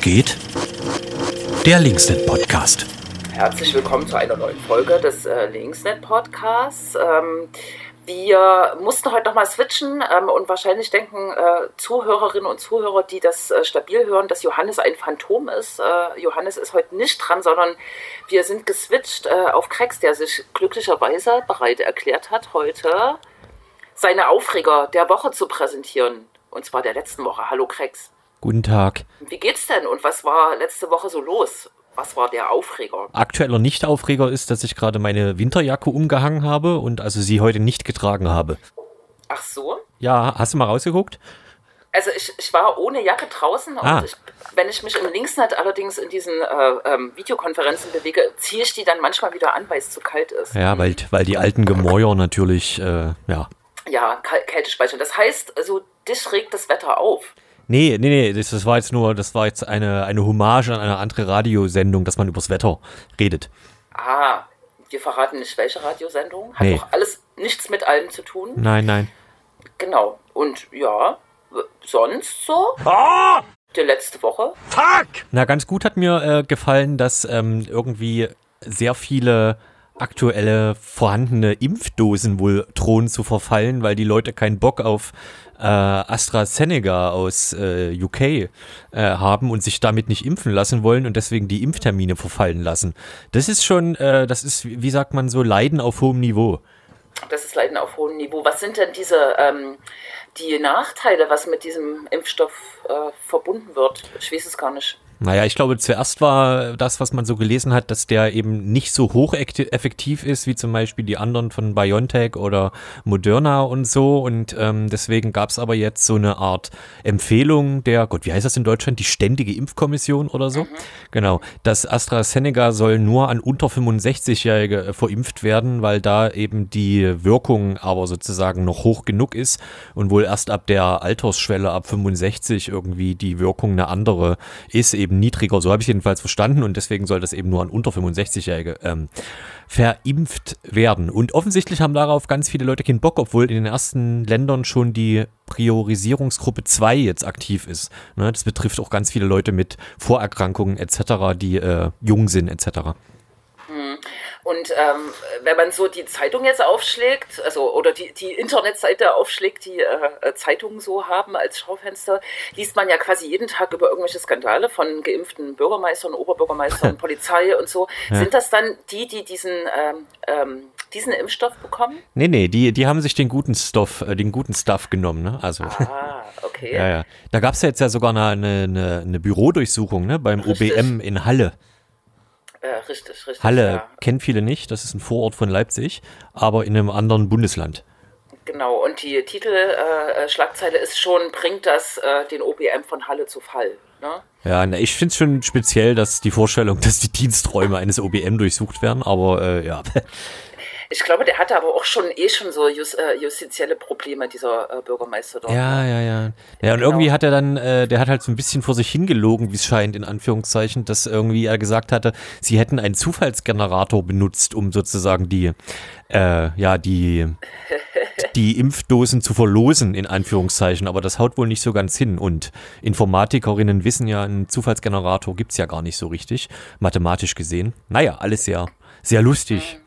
Geht? Der Linksnet Podcast. Herzlich willkommen zu einer neuen Folge des äh, Linksnet Podcasts. Ähm, wir mussten heute nochmal switchen ähm, und wahrscheinlich denken äh, Zuhörerinnen und Zuhörer, die das äh, stabil hören, dass Johannes ein Phantom ist. Äh, Johannes ist heute nicht dran, sondern wir sind geswitcht äh, auf Krex, der sich glücklicherweise bereit erklärt hat, heute seine Aufreger der Woche zu präsentieren. Und zwar der letzten Woche. Hallo Krex. Guten Tag. Wie geht's denn und was war letzte Woche so los? Was war der Aufreger? Aktueller Nicht-Aufreger ist, dass ich gerade meine Winterjacke umgehangen habe und also sie heute nicht getragen habe. Ach so? Ja, hast du mal rausgeguckt? Also ich, ich war ohne Jacke draußen Ah. und ich, wenn ich mich im Linksnet allerdings in diesen äh, ähm, Videokonferenzen bewege, ziehe ich die dann manchmal wieder an, weil es zu kalt ist. Ja, weil, weil die alten Gemäuer natürlich, äh, ja. Ja, Kältespeicher. Das heißt, also dich regt das Wetter auf. Nee, nee, nee, das, das war jetzt nur, das war jetzt eine, eine Hommage an eine andere Radiosendung, dass man übers Wetter redet. Ah, wir verraten nicht, welche Radiosendung. Hat Nee. doch alles nichts mit allem zu tun. Nein, nein. Genau. Und ja, sonst so? Die letzte Woche? Na, ganz gut hat mir äh, gefallen, dass ähm, irgendwie sehr viele aktuelle vorhandene Impfdosen wohl drohen zu verfallen, weil die Leute keinen Bock auf äh, AstraZeneca aus äh, UK äh, haben und sich damit nicht impfen lassen wollen und deswegen die Impftermine verfallen lassen. Das ist schon, äh, das ist, wie sagt man so, Leiden auf hohem Niveau. Das ist Leiden auf hohem Niveau. Was sind denn diese ähm, die Nachteile, was mit diesem Impfstoff äh, verbunden wird? Ich weiß es gar nicht. Naja, ich glaube, zuerst war das, was man so gelesen hat, dass der eben nicht so hocheffektiv ist, wie zum Beispiel die anderen von BioNTech oder Moderna und so. Und ähm, deswegen gab es aber jetzt so eine Art Empfehlung der, Gott, wie heißt das in Deutschland? Die Ständige Impfkommission oder so? Genau. Das AstraZeneca soll nur an unter 65-Jährige äh, verimpft werden, weil da eben die Wirkung aber sozusagen noch hoch genug ist und wohl erst ab der Altersschwelle ab 65 irgendwie die Wirkung eine andere ist, eben niedriger. So habe ich jedenfalls verstanden und deswegen soll das eben nur an unter 65-Jährige ähm, verimpft werden. Und offensichtlich haben darauf ganz viele Leute keinen Bock, obwohl in den ersten Ländern schon die Priorisierungsgruppe 2 jetzt aktiv ist. Ne, das betrifft auch ganz viele Leute mit Vorerkrankungen etc., die äh, jung sind etc. Und ähm, wenn man so die Zeitung jetzt aufschlägt, also oder die, die Internetseite aufschlägt, die äh, Zeitungen so haben als Schaufenster, liest man ja quasi jeden Tag über irgendwelche Skandale von geimpften Bürgermeistern, Oberbürgermeistern, Polizei und so. Sind das dann die, die diesen, ähm, ähm, diesen Impfstoff bekommen? Nee, nee, die, die haben sich den guten Stoff, äh, den guten Stuff genommen, ne? Also. Ah, okay. Ja, ja. Da gab es ja jetzt ja sogar eine, eine, eine Bürodurchsuchung, ne? Beim Richtig. OBM in Halle. Äh, richtig, richtig. Halle Ja. kennen viele nicht, das ist ein Vorort von Leipzig, aber in einem anderen Bundesland. Genau, und die Titelschlagzeile äh, Schlagzeile ist schon, bringt das äh, den OBM von Halle zu Fall. Ne? Ja, na, ich finde es schon speziell, dass die Vorstellung, dass die Diensträume eines OBM durchsucht werden, aber äh, ja. Ich glaube, der hatte aber auch schon eh schon so jus, äh, justizielle Probleme, dieser äh, Bürgermeister dort. Ja, ja, ja. Ja, und Genau. irgendwie hat er dann, äh, der hat halt so ein bisschen vor sich hingelogen, wie es scheint, in Anführungszeichen, dass irgendwie er gesagt hatte, sie hätten einen Zufallsgenerator benutzt, um sozusagen die, äh, ja, die, die Impfdosen zu verlosen, in Anführungszeichen. Aber das haut wohl nicht so ganz hin. Und Informatikerinnen wissen ja, einen Zufallsgenerator gibt's ja gar nicht so richtig, mathematisch gesehen. Naja, alles sehr, sehr lustig.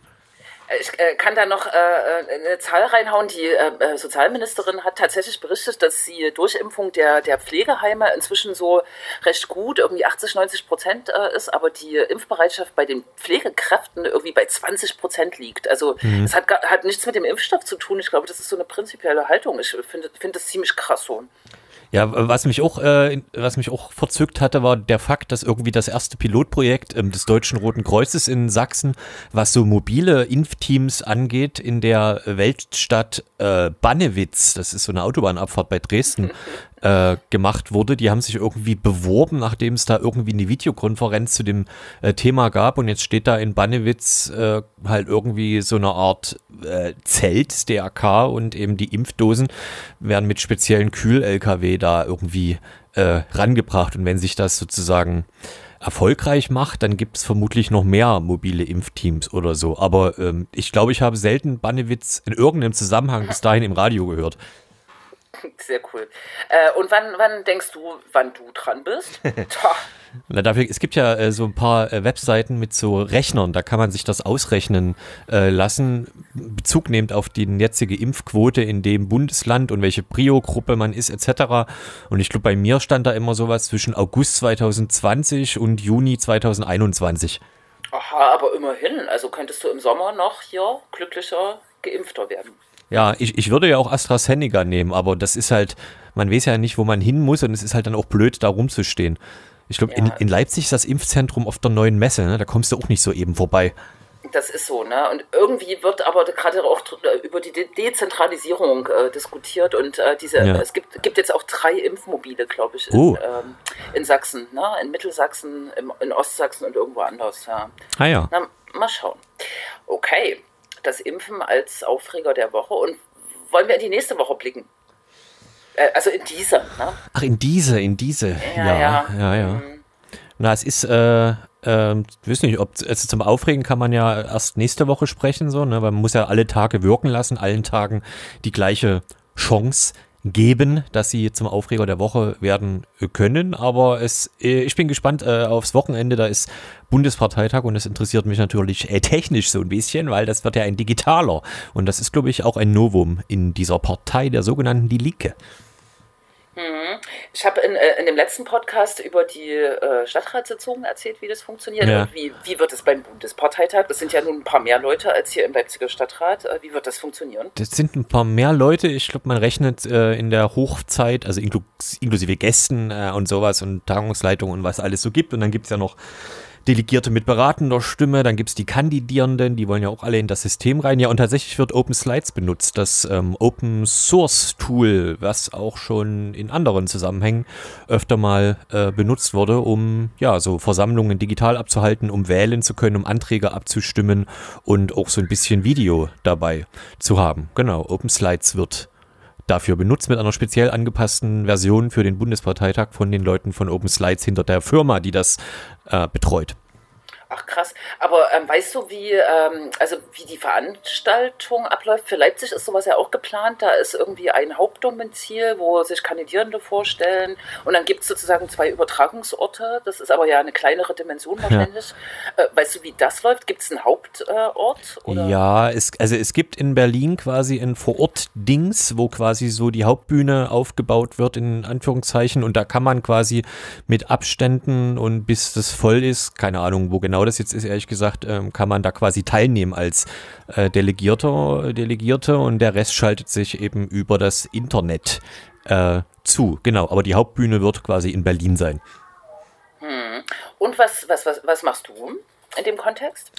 Ich äh, kann da noch äh, äh, eine Zahl reinhauen. Die äh, äh, Sozialministerin hat tatsächlich berichtet, dass die Durchimpfung der, der Pflegeheime inzwischen so recht gut, irgendwie 80, 90 Prozent äh, ist, aber die Impfbereitschaft bei den Pflegekräften irgendwie bei 20 Prozent liegt. Also es hat, gar- hat nichts mit dem Impfstoff zu tun. Ich glaube, das ist so eine prinzipielle Haltung. Ich finde finde das ziemlich krass so. Ja, was mich auch, äh, was mich auch verzückt hatte, war der Fakt, dass irgendwie das erste Pilotprojekt ähm, des Deutschen Roten Kreuzes in Sachsen, was so mobile Impfteams angeht, in der Weltstadt äh, Bannewitz, das ist so eine Autobahnabfahrt bei Dresden, äh, gemacht wurde. Die haben sich irgendwie beworben, nachdem es da irgendwie eine Videokonferenz zu dem äh, Thema gab. Und jetzt steht da in Bannewitz äh, halt irgendwie so eine Art äh, Zelt DRK und eben die Impfdosen werden mit speziellen Kühl-LKW da irgendwie äh, rangebracht. Und wenn sich das sozusagen erfolgreich macht, dann gibt es vermutlich noch mehr mobile Impfteams oder so. Aber ähm, ich glaube, ich habe selten Bannewitz in irgendeinem Zusammenhang bis dahin im Radio gehört. Sehr cool. Äh, und wann, wann denkst du, wann du dran bist? Na, dafür, es gibt ja äh, so ein paar äh, Webseiten mit so Rechnern, da kann man sich das ausrechnen äh, lassen, Bezug nehmend auf die jetzige Impfquote in dem Bundesland und welche Prio-Gruppe man ist, etc. Und ich glaube, bei mir stand da immer sowas zwischen August 2020 und Juni 2021. Aha, aber immerhin, also könntest du im Sommer noch hier glücklicher Geimpfter werden. Ja, ich, ich würde ja auch AstraZeneca nehmen, aber das ist halt, man weiß ja nicht, wo man hin muss und es ist halt dann auch blöd, da rumzustehen. Ich glaube, ja. in, in Leipzig ist das Impfzentrum auf der neuen Messe, ne? da kommst du auch nicht so eben vorbei. Das ist so, ne? Und irgendwie wird aber gerade auch über die De Dezentralisierung äh, diskutiert und äh, diese, ja. es gibt, gibt jetzt auch drei Impfmobile, glaube ich, in, oh. ähm, in Sachsen, ne? In Mittelsachsen, im, in Ostsachsen und irgendwo anders, ja. Ah ja. Na, mal schauen. Okay, das Impfen als Aufreger der Woche und wollen wir in die nächste Woche blicken? Äh, also in diese, ne? Ach, in diese, in diese. Ja, ja, ja. ja, ja. Mhm. Na, es ist, äh, äh, ich weiß nicht, ob, also zum Aufregen kann man ja erst nächste Woche sprechen, so, ne? Weil man muss ja alle Tage wirken lassen, allen Tagen die gleiche Chance geben, dass sie zum Aufreger der Woche werden können. Aber es, äh, ich bin gespannt äh, aufs Wochenende. Da ist Bundesparteitag und es interessiert mich natürlich äh, technisch so ein bisschen, weil das wird ja ein digitaler. Und das ist, glaube ich, auch ein Novum in dieser Partei der sogenannten Die Linke. Mhm. Ich habe in, äh, in dem letzten Podcast über die äh, Stadtratssitzungen erzählt, wie das funktioniert ja. und wie, wie wird es beim Bundesparteitag. Das sind ja nun ein paar mehr Leute als hier im Leipziger Stadtrat. Äh, wie wird das funktionieren? Das sind ein paar mehr Leute. Ich glaube, man rechnet äh, in der Hochzeit, also inklu inklusive Gästen und sowas und Tagungsleitung und was alles so gibt. Und dann gibt es ja noch Delegierte mit beratender Stimme, dann gibt es die Kandidierenden, die wollen ja auch alle in das System rein. Ja, und tatsächlich wird Open Slides benutzt, das ähm, Open Source Tool, was auch schon in anderen Zusammenhängen öfter mal äh, benutzt wurde, um ja so Versammlungen digital abzuhalten, um wählen zu können, um Anträge abzustimmen und auch so ein bisschen Video dabei zu haben. Genau, Open Slides wird dafür benutzt mit einer speziell angepassten Version für den Bundesparteitag von den Leuten von Open Slides hinter der Firma, die das äh, betreut. Ach krass. Aber ähm, weißt du, wie, ähm, also wie die Veranstaltung abläuft? Für Leipzig ist sowas ja auch geplant. Da ist irgendwie ein Hauptdomizil, wo sich Kandidierende vorstellen. Und dann gibt es sozusagen zwei Übertragungsorte. Das ist aber ja eine kleinere Dimension wahrscheinlich. Ja. Äh, weißt du, wie das läuft? Gibt es einen Hauptort? Äh, ja, es, also es gibt in Berlin quasi ein Vorort-Dings, wo quasi so die Hauptbühne aufgebaut wird, in Anführungszeichen. Und da kann man quasi mit Abständen und bis das voll ist, keine Ahnung, wo genau genau das jetzt ist, ehrlich gesagt, ähm, kann man da quasi teilnehmen als äh, Delegierter, Delegierte und der Rest schaltet sich eben über das Internet äh, zu. Genau, aber die Hauptbühne wird quasi in Berlin sein. Hm. Und was, was, was, was machst du in dem Kontext?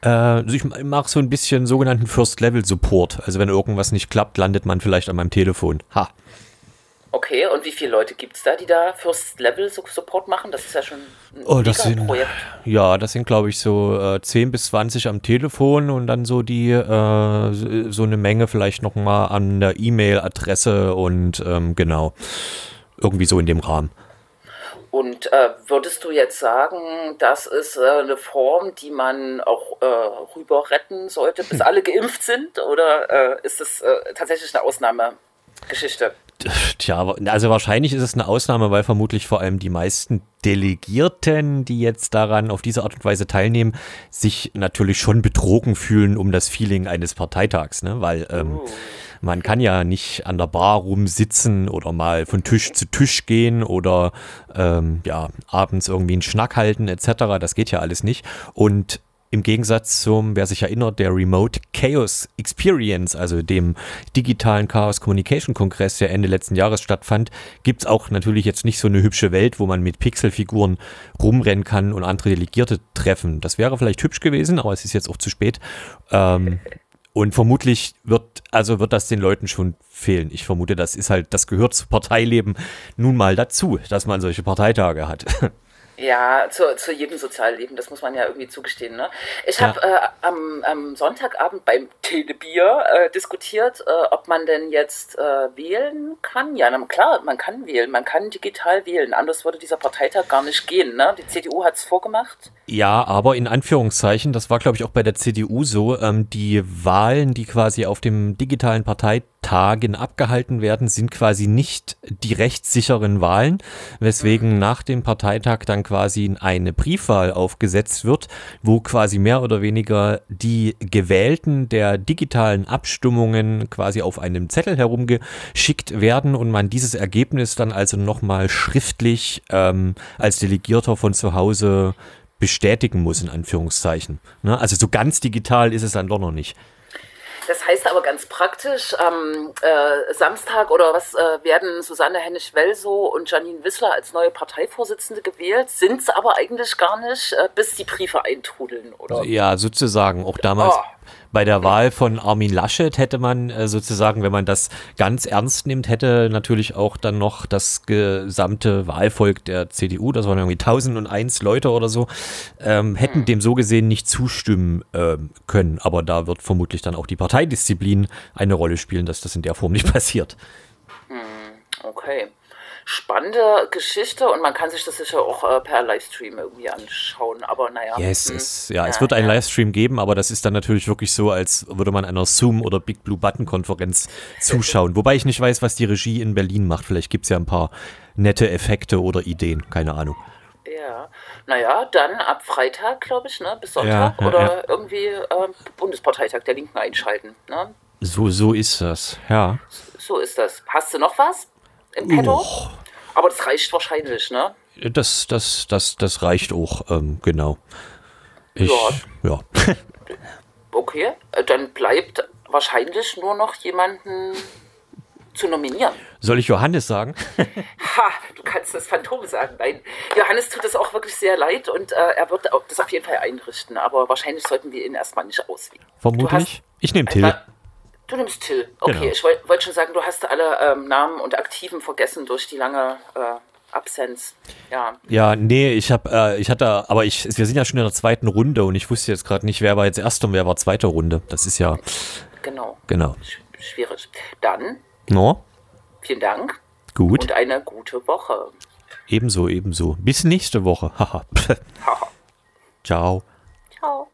Äh, also ich mache so ein bisschen sogenannten First-Level-Support. Also wenn irgendwas nicht klappt, landet man vielleicht an meinem Telefon. Ha. Okay, und wie viele Leute gibt es da, die da First Level Support machen? Das ist ja schon ein oh, das sind, Projekt. Ja, das sind, glaube ich, so äh, 10 bis 20 am Telefon und dann so die, äh, so eine Menge vielleicht nochmal an der E-Mail-Adresse und ähm, genau, irgendwie so in dem Rahmen. Und äh, würdest du jetzt sagen, das ist äh, eine Form, die man auch äh, rüber retten sollte, bis alle geimpft sind? Oder äh, ist das äh, tatsächlich eine Ausnahmegeschichte? Tja, also wahrscheinlich ist es eine Ausnahme, weil vermutlich vor allem die meisten Delegierten, die jetzt daran auf diese Art und Weise teilnehmen, sich natürlich schon betrogen fühlen um das Feeling eines Parteitags, ne? Weil ähm, oh. man kann ja nicht an der Bar rumsitzen oder mal von Tisch zu Tisch gehen oder ähm, ja abends irgendwie einen Schnack halten etc. Das geht ja alles nicht. Und im Gegensatz zum, wer sich erinnert, der Remote Chaos Experience, also dem digitalen Chaos Communication Kongress, der Ende letzten Jahres stattfand, gibt es auch natürlich jetzt nicht so eine hübsche Welt, wo man mit Pixelfiguren rumrennen kann und andere Delegierte treffen. Das wäre vielleicht hübsch gewesen, aber es ist jetzt auch zu spät. Ähm, und vermutlich wird, also wird das den Leuten schon fehlen. Ich vermute, das ist halt, das gehört zu Parteileben nun mal dazu, dass man solche Parteitage hat. Ja, zu, zu jedem Sozialleben, das muss man ja irgendwie zugestehen. Ne? Ich ja. habe äh, am, am, Sonntagabend beim Telebier äh, diskutiert, äh, ob man denn jetzt äh, wählen kann. Ja, na, klar, man kann wählen, man kann digital wählen. Anders würde dieser Parteitag gar nicht gehen. Ne? Die CDU hat es vorgemacht. Ja, aber in Anführungszeichen, das war glaube ich auch bei der CDU so, ähm, die Wahlen, die quasi auf dem digitalen Parteitag Tagen abgehalten werden, sind quasi nicht die rechtssicheren Wahlen, weswegen nach dem Parteitag dann quasi eine Briefwahl aufgesetzt wird, wo quasi mehr oder weniger die Gewählten der digitalen Abstimmungen quasi auf einem Zettel herumgeschickt werden und man dieses Ergebnis dann also nochmal schriftlich ähm, als Delegierter von zu Hause bestätigen muss, in Anführungszeichen. Ne? Also so ganz digital ist es dann doch noch nicht. Das heißt aber ganz praktisch, am äh, Samstag oder was äh, werden Susanne Hennig-Welso und Janine Wissler als neue Parteivorsitzende gewählt, sind es aber eigentlich gar nicht, äh, bis die Briefe eintrudeln, oder? Ja, sozusagen. Auch damals Oh. Bei der Wahl von Armin Laschet hätte man äh, sozusagen, wenn man das ganz ernst nimmt, hätte natürlich auch dann noch das gesamte Wahlvolk der CDU, das waren irgendwie 1001 Leute oder so, ähm, hätten dem so gesehen nicht zustimmen ähm, können. Aber da wird vermutlich dann auch die Parteidisziplin eine Rolle spielen, dass das in der Form nicht passiert. Okay. Spannende Geschichte und man kann sich das sicher auch äh, per Livestream irgendwie anschauen, aber naja. Yes, hm. es, ja, es wird einen Livestream geben, aber das ist dann natürlich wirklich so, als würde man einer Zoom- oder Big Blue Button-Konferenz zuschauen. Wobei ich nicht weiß, was die Regie in Berlin macht. Vielleicht gibt es ja ein paar nette Effekte oder Ideen, keine Ahnung. Ja, naja, dann ab Freitag, glaube ich, ne, bis Sonntag Ja, ja, oder ja. irgendwie ähm, Bundesparteitag der Linken einschalten. Ne? So, so ist das, ja. So ist das. Hast du noch was im Petto? Och, Aber das reicht wahrscheinlich, ne? das, das, das, das reicht auch, ähm, genau. Ich, ja. Okay, äh, dann bleibt wahrscheinlich nur noch jemanden zu nominieren. Soll ich Johannes sagen? Ha, du kannst das Phantom sagen. Nein, Johannes tut es auch wirklich sehr leid und äh, er wird das auf jeden Fall einrichten. Aber wahrscheinlich sollten wir ihn erstmal nicht auswählen. Vermutlich. Ich nehme Till. Du nimmst Till. Okay, Genau. ich wollte wollt schon sagen, du hast alle ähm, Namen und Aktiven vergessen durch die lange äh, Absenz. Ja, Ja, nee, ich habe, äh, ich hatte, aber ich, wir sind ja schon in der zweiten Runde und ich wusste jetzt gerade nicht, wer war jetzt erste und wer war zweite Runde. Das ist ja, genau. genau. Sch schwierig. Dann No, vielen Dank gut. und eine gute Woche. Ebenso, ebenso. Bis nächste Woche. Haha. Ciao. Ciao.